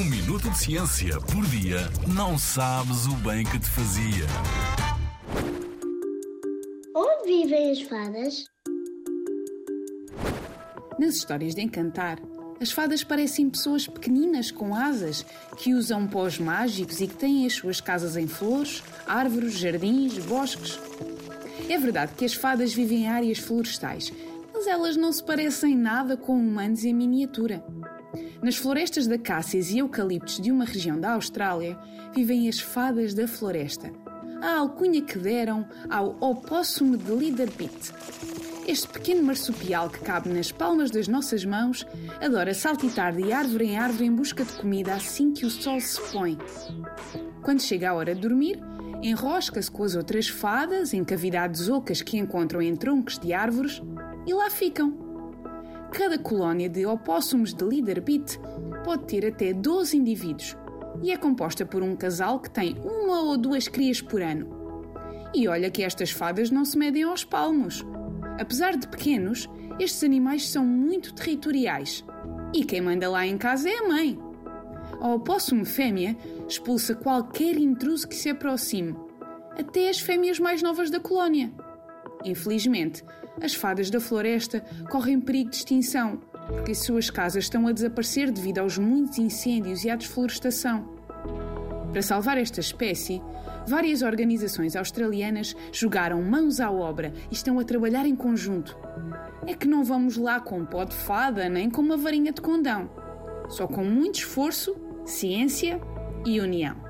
Um minuto de ciência por dia não sabes o bem que te fazia. Onde vivem as fadas? Nas histórias de encantar, as fadas parecem pessoas pequeninas com asas que usam pós mágicos e que têm as suas casas em flores, árvores, jardins, bosques. É verdade que as fadas vivem em áreas florestais, mas elas não se parecem nada com humanos em miniatura. Nas florestas de acácias e eucaliptos de uma região da Austrália vivem as fadas da floresta. A alcunha que deram ao opóssum de Leaderpit. Este pequeno marsupial que cabe nas palmas das nossas mãos adora saltitar de árvore em árvore em busca de comida assim que o sol se põe. Quando chega a hora de dormir, enrosca-se com as outras fadas em cavidades ocas que encontram em troncos de árvores e lá ficam Cada colónia de opóssumos de líder bit pode ter até 12 indivíduos e é composta por um casal que tem uma ou duas crias por ano. E olha que estas fadas não se medem aos palmos. Apesar de pequenos, estes animais são muito territoriais. E quem manda lá em casa é a mãe. A opóssum fêmea expulsa qualquer intruso que se aproxime, até as fêmeas mais novas da colónia. Infelizmente, as fadas da floresta correm perigo de extinção, porque suas casas estão a desaparecer devido aos muitos incêndios e à desflorestação. Para salvar esta espécie, várias organizações australianas jogaram mãos à obra e estão a trabalhar em conjunto. É que não vamos lá com um pó de fada nem com uma varinha de condão. Só com muito esforço, ciência e união.